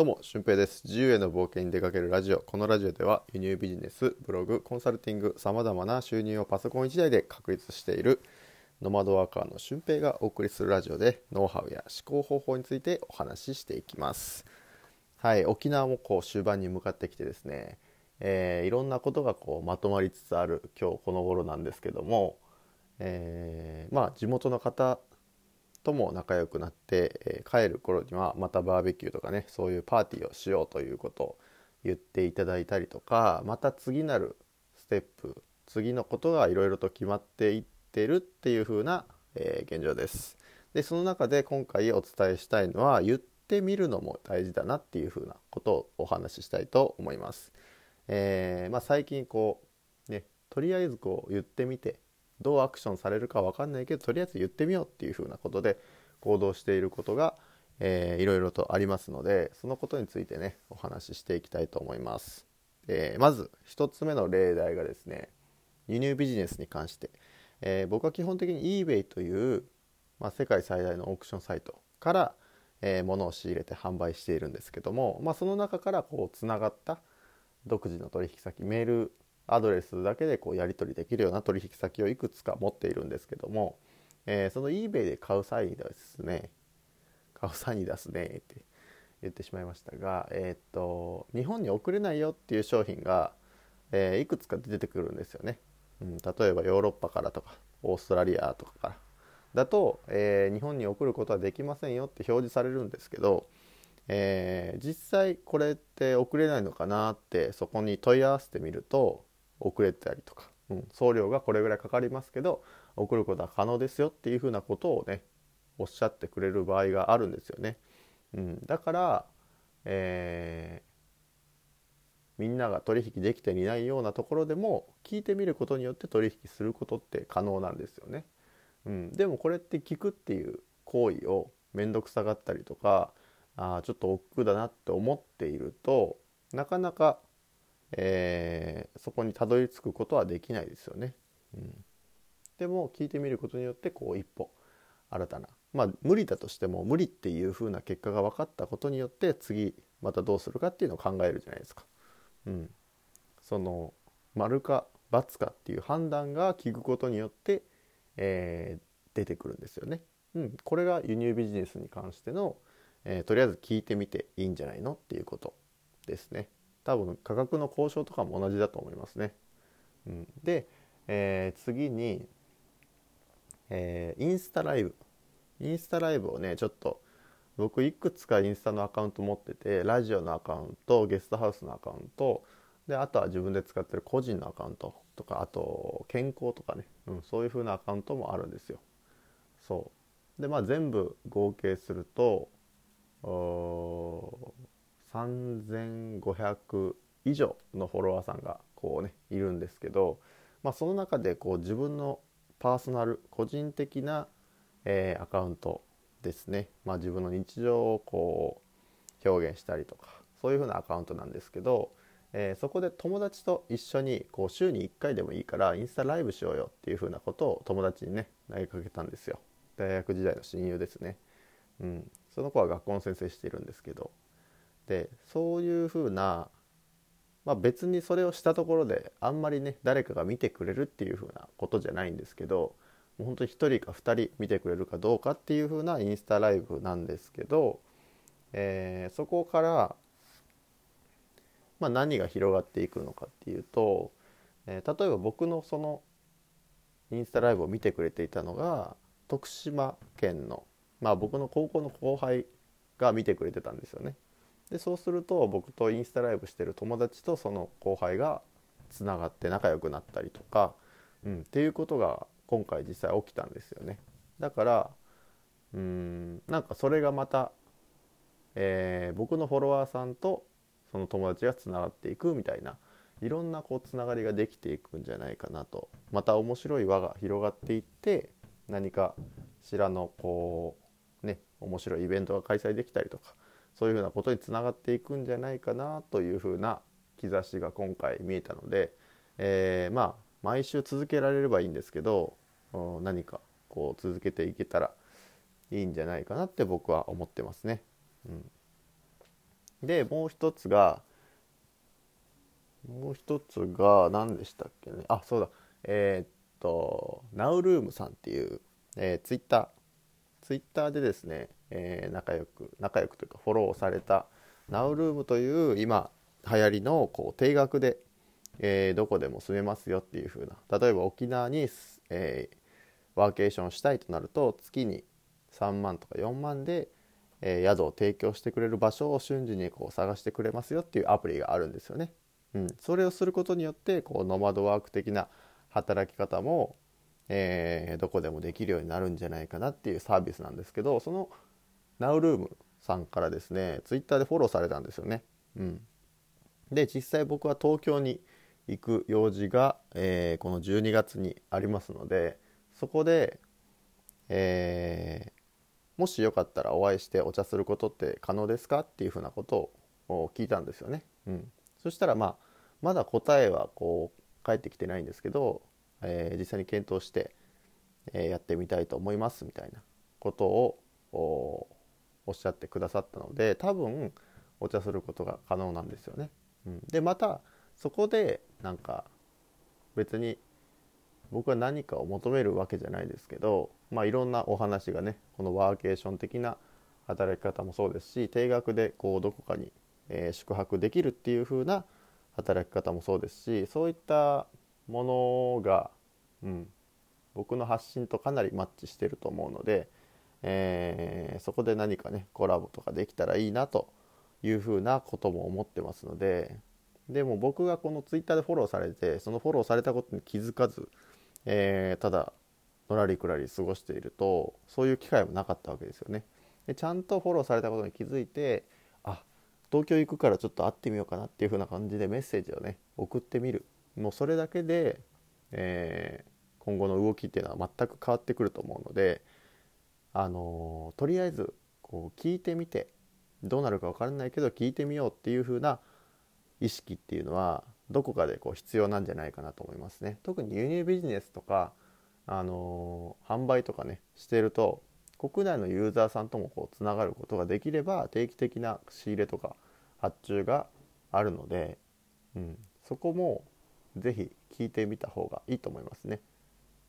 どうも、俊平です。自由への冒険に出かけるラジオ。このラジオでは輸入ビジネス、ブログ、コンサルティング、様々な収入をパソコン1台で確立しているノマドワーカーの俊平がお送りするラジオでノウハウや思考方法についてお話ししていきます。はい、沖縄もこう終盤に向かってきてですね、えー、いろんなことがこうまとまりつつある今日この頃なんですけども、えー、まあ地元の方とも仲良くなって、えー、帰る頃にはまたバーベキューとかねそういうパーティーをしようということを言っていただいたりとかまた次なるステップ次のことがいろいろと決まっていってるっていう風な、えー、現状です。でその中で今回お伝えしたいのは言ってみるのも大事だなっていう風なことをお話ししたいと思います。えー、まあ、最近こうねとりあえずこう言ってみてどうアクションされるか分かんないけどとりあえず言ってみようっていうふうなことで行動していることが、えー、いろいろとありますのでそのことについてねお話ししていきたいと思います。えー、まず1つ目の例題がですね輸入ビジネスに関して、えー、僕は基本的に eBay という、まあ、世界最大のオークションサイトから、えー、物を仕入れて販売しているんですけども、まあ、その中からこうつながった独自の取引先メールアドレスだけでこうやり取りできるような取引先をいくつか持っているんですけども、えー、その eBay で買う際にですね買う際に出すねって 言ってしまいましたが、えー、っと日本に送れないよっていう商品が、えー、いくつか出てくるんですよね、うん、例えばヨーロッパからとかオーストラリアとかから。だと、えー、日本に送ることはできませんよって表示されるんですけど、えー、実際これって送れないのかなってそこに問い合わせてみると遅れたりとか、うん、送料がこれぐらいかかりますけど送ることは可能ですよっていうふうなことをねおっしゃってくれる場合があるんですよね。うん、だから、えー、みんなが取引できていないようなところでも聞いてみることによって取引することって可能なんですよね。うん、でもこれって聞くっていう行為を面倒くさがったりとかあちょっと億劫だなって思っているとなかなかえー、そこにたどり着くことはできないですよね。うん、でも聞いてみることによってこう一歩新たなまあ無理だとしても無理っていう風な結果が分かったことによって次またどうするかっていうのを考えるじゃないですか。うん、その丸か×かっていう判断が効くことによって、えー、出てくるんですよね。うん、これが輸入ビジネスに関しての、えー、とりあえず聞いてみていいんじゃないのっていうことですね。多分価格の交渉とかも同じだと思いますね。うん、で、えー、次に、えー、インスタライブインスタライブをねちょっと僕いくつかインスタのアカウント持っててラジオのアカウントゲストハウスのアカウントであとは自分で使ってる個人のアカウントとかあと健康とかね、うん、そういう風なアカウントもあるんですよ。そうでまあ全部合計すると3500以上のフォロワーさんがこうねいるんですけど、まあ、その中でこう自分のパーソナル個人的な、えー、アカウントですね、まあ、自分の日常をこう表現したりとかそういう風なアカウントなんですけど、えー、そこで友達と一緒にこう週に1回でもいいからインスタライブしようよっていう風なことを友達にね投げかけたんですよ。大学時代の親友ですね、うん、その子は学校の先生しているんですけどでそういうふうな、まあ、別にそれをしたところであんまりね誰かが見てくれるっていうふうなことじゃないんですけどもう本当に1人か2人見てくれるかどうかっていうふうなインスタライブなんですけど、えー、そこから、まあ、何が広がっていくのかっていうと、えー、例えば僕のそのインスタライブを見てくれていたのが徳島県の、まあ、僕の高校の後輩が見てくれてたんですよね。でそうすると僕とインスタライブしてる友達とその後輩がつながって仲良くなったりとか、うん、っていうことが今回実際起きたんですよね。だからうーんなんかそれがまた、えー、僕のフォロワーさんとその友達がつながっていくみたいないろんなこうつながりができていくんじゃないかなとまた面白い輪が広がっていって何かしらのこうね面白いイベントが開催できたりとかそういうふうなことにつながっていくんじゃないかなというふうな兆しが今回見えたので、えー、まあ毎週続けられればいいんですけど何かこう続けていけたらいいんじゃないかなって僕は思ってますね。うん、でもう一つがもう一つが何でしたっけね。あそうだ。えー、っとナウルームさんっていう、えー、ツイッター。ツイッターでですね、えー、仲良く仲良くというかフォローされたナウルームという今流行りのこう定額で、えー、どこでも住めますよっていう風な例えば沖縄に、えー、ワーケーションしたいとなると月に3万とか4万で、えー、宿を提供してくれる場所を瞬時にこう探してくれますよっていうアプリがあるんですよね。うん、それをすることによってこうノマドワーク的な働き方も、えー、どこでもできるようになるんじゃないかなっていうサービスなんですけどそのナウルームさんからですねツイッターでフォローされたんですよね。うん、で実際僕は東京に行く用事が、えー、この12月にありますのでそこで、えー、もしよかったらお会いしてお茶することって可能ですかっていうふうなことを聞いたんですよね。うん、そしたら、まあ、まだ答えはこう返ってきてないんですけど、えー、実際に検討して、え、やってみたいと思いますみたいなことをおっしゃってくださったので多分お茶することが可能なんですよね。うん、でまたそこでなんか別に僕は何かを求めるわけじゃないですけど、まあ、いろんなお話がねこのワーケーション的な働き方もそうですし定額でこうどこかに、えー、宿泊できるっていう風な働き方もそうですしそういったものが、うん、僕の発信とかなりマッチしてると思うので、えー、そこで何かねコラボとかできたらいいなというふうなことも思ってますのででも僕がこの twitter でフォローされてそのフォローされたことに気づかず、えー、ただのらりくらり過ごしているとそういう機会もなかったわけですよね。でちゃんとフォローされたことに気づいてあ東京行くからちょっと会ってみようかなっていう風な感じでメッセージをね送ってみるもうそれだけで、えー、今後の動きっていうのは全く変わってくると思うので、あの、とりあえずこう聞いてみてどうなるか分からないけど聞いてみようっていう風な意識っていうのはどこかでこう必要なんじゃないかなと思いますね。特に輸入ビジネスとか、あの、販売とかねしてると国内のユーザーさんともこうつながることができれば定期的な仕入れとか発注があるので、うん、そこも是非聞いてみた方がいいと思いますね。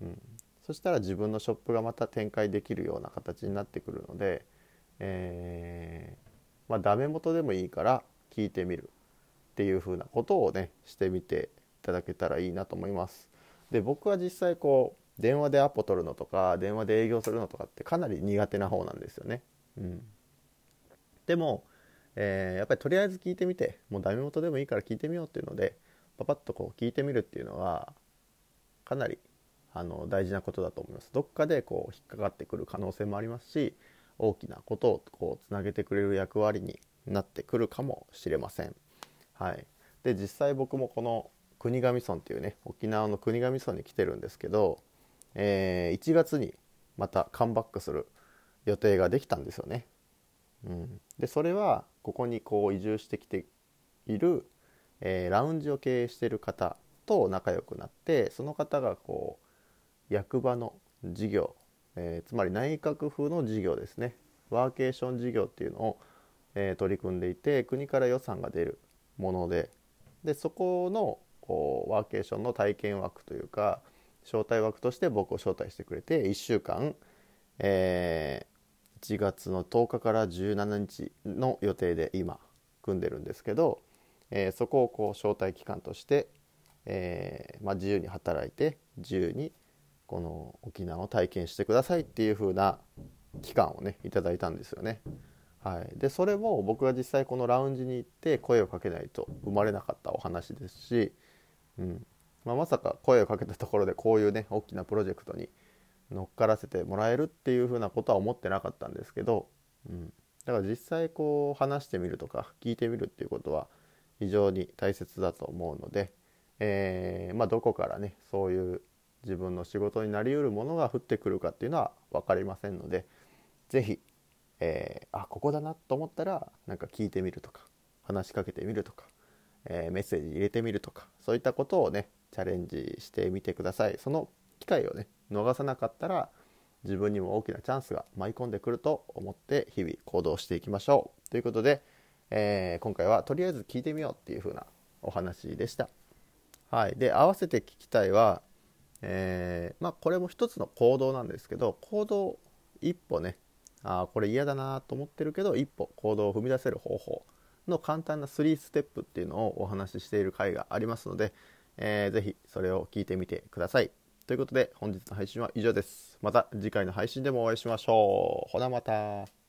うん、そしたら自分のショップがまた展開できるような形になってくるので、えー、まあ、ダメ元でもいいから聞いてみるっていう風なことをねしてみていただけたらいいなと思います。で僕は実際こう電話でアポ取るのとか電話で営業するのとかってかなり苦手な方なんですよね。うん、でも、えー、やっぱりとりあえず聞いてみてもうダメ元でもいいから聞いてみようっていうのでパパッとこう聞いてみるっていうのはかなりあの大事なことだと思います。どっかでこう引っかかってくる可能性もありますし大きなことをこうつなげてくれる役割になってくるかもしれません。はい、で実際僕もこの国頭村っていうね沖縄の国頭村に来てるんですけどえー、1月にまたカムバックする予定ができたんですよね。うん、でそれはここにこう移住してきている、えー、ラウンジを経営してる方と仲良くなってその方がこう役場の事業、えー、つまり内閣府の事業ですね。ワーケーション事業っていうのを、えー、取り組んでいて国から予算が出るものででそこのこうワーケーションの体験枠というか招待枠として僕を招待してくれて1週間、えー、1月の10日から17日の予定で今組んでるんですけど、えー、そこをこう招待期間として、えー、まあ、自由に働いて自由にこの沖縄を体験してくださいっていう風な期間をねいただいたんですよね。はい、でそれも僕が実際このラウンジに行って声をかけないと生まれなかったお話ですし、うん、まあ、まさか声をかけたところでこういうね大きなプロジェクトに乗っからせてもらえるっていうふうなことは思ってなかったんですけど、うん、だから実際こう話してみるとか聞いてみるっていうことは非常に大切だと思うので、えー、まあ、どこからねそういう自分の仕事になりうるものが降ってくるかっていうのは分かりませんので是非、えー、あここだなと思ったらなんか聞いてみるとか話しかけてみるとか、えー、メッセージ入れてみるとかそういったことをねチャレンジしてみてください。その機会をね逃さなかったら自分にも大きなチャンスが舞い込んでくると思って日々行動していきましょう。ということで、えー、今回はとりあえず聞いてみようっていう風なお話でした。はい、で合わせて聞きたいは、えー、まあ、これも一つの行動なんですけど行動一歩ねあこれ嫌だなと思ってるけど一歩行動を踏み出せる方法の簡単な3ステップっていうのをお話ししている回がありますので、えー、ぜひそれを聞いてみてください。ということで本日の配信は以上です。また次回の配信でもお会いしましょう。ほなまた。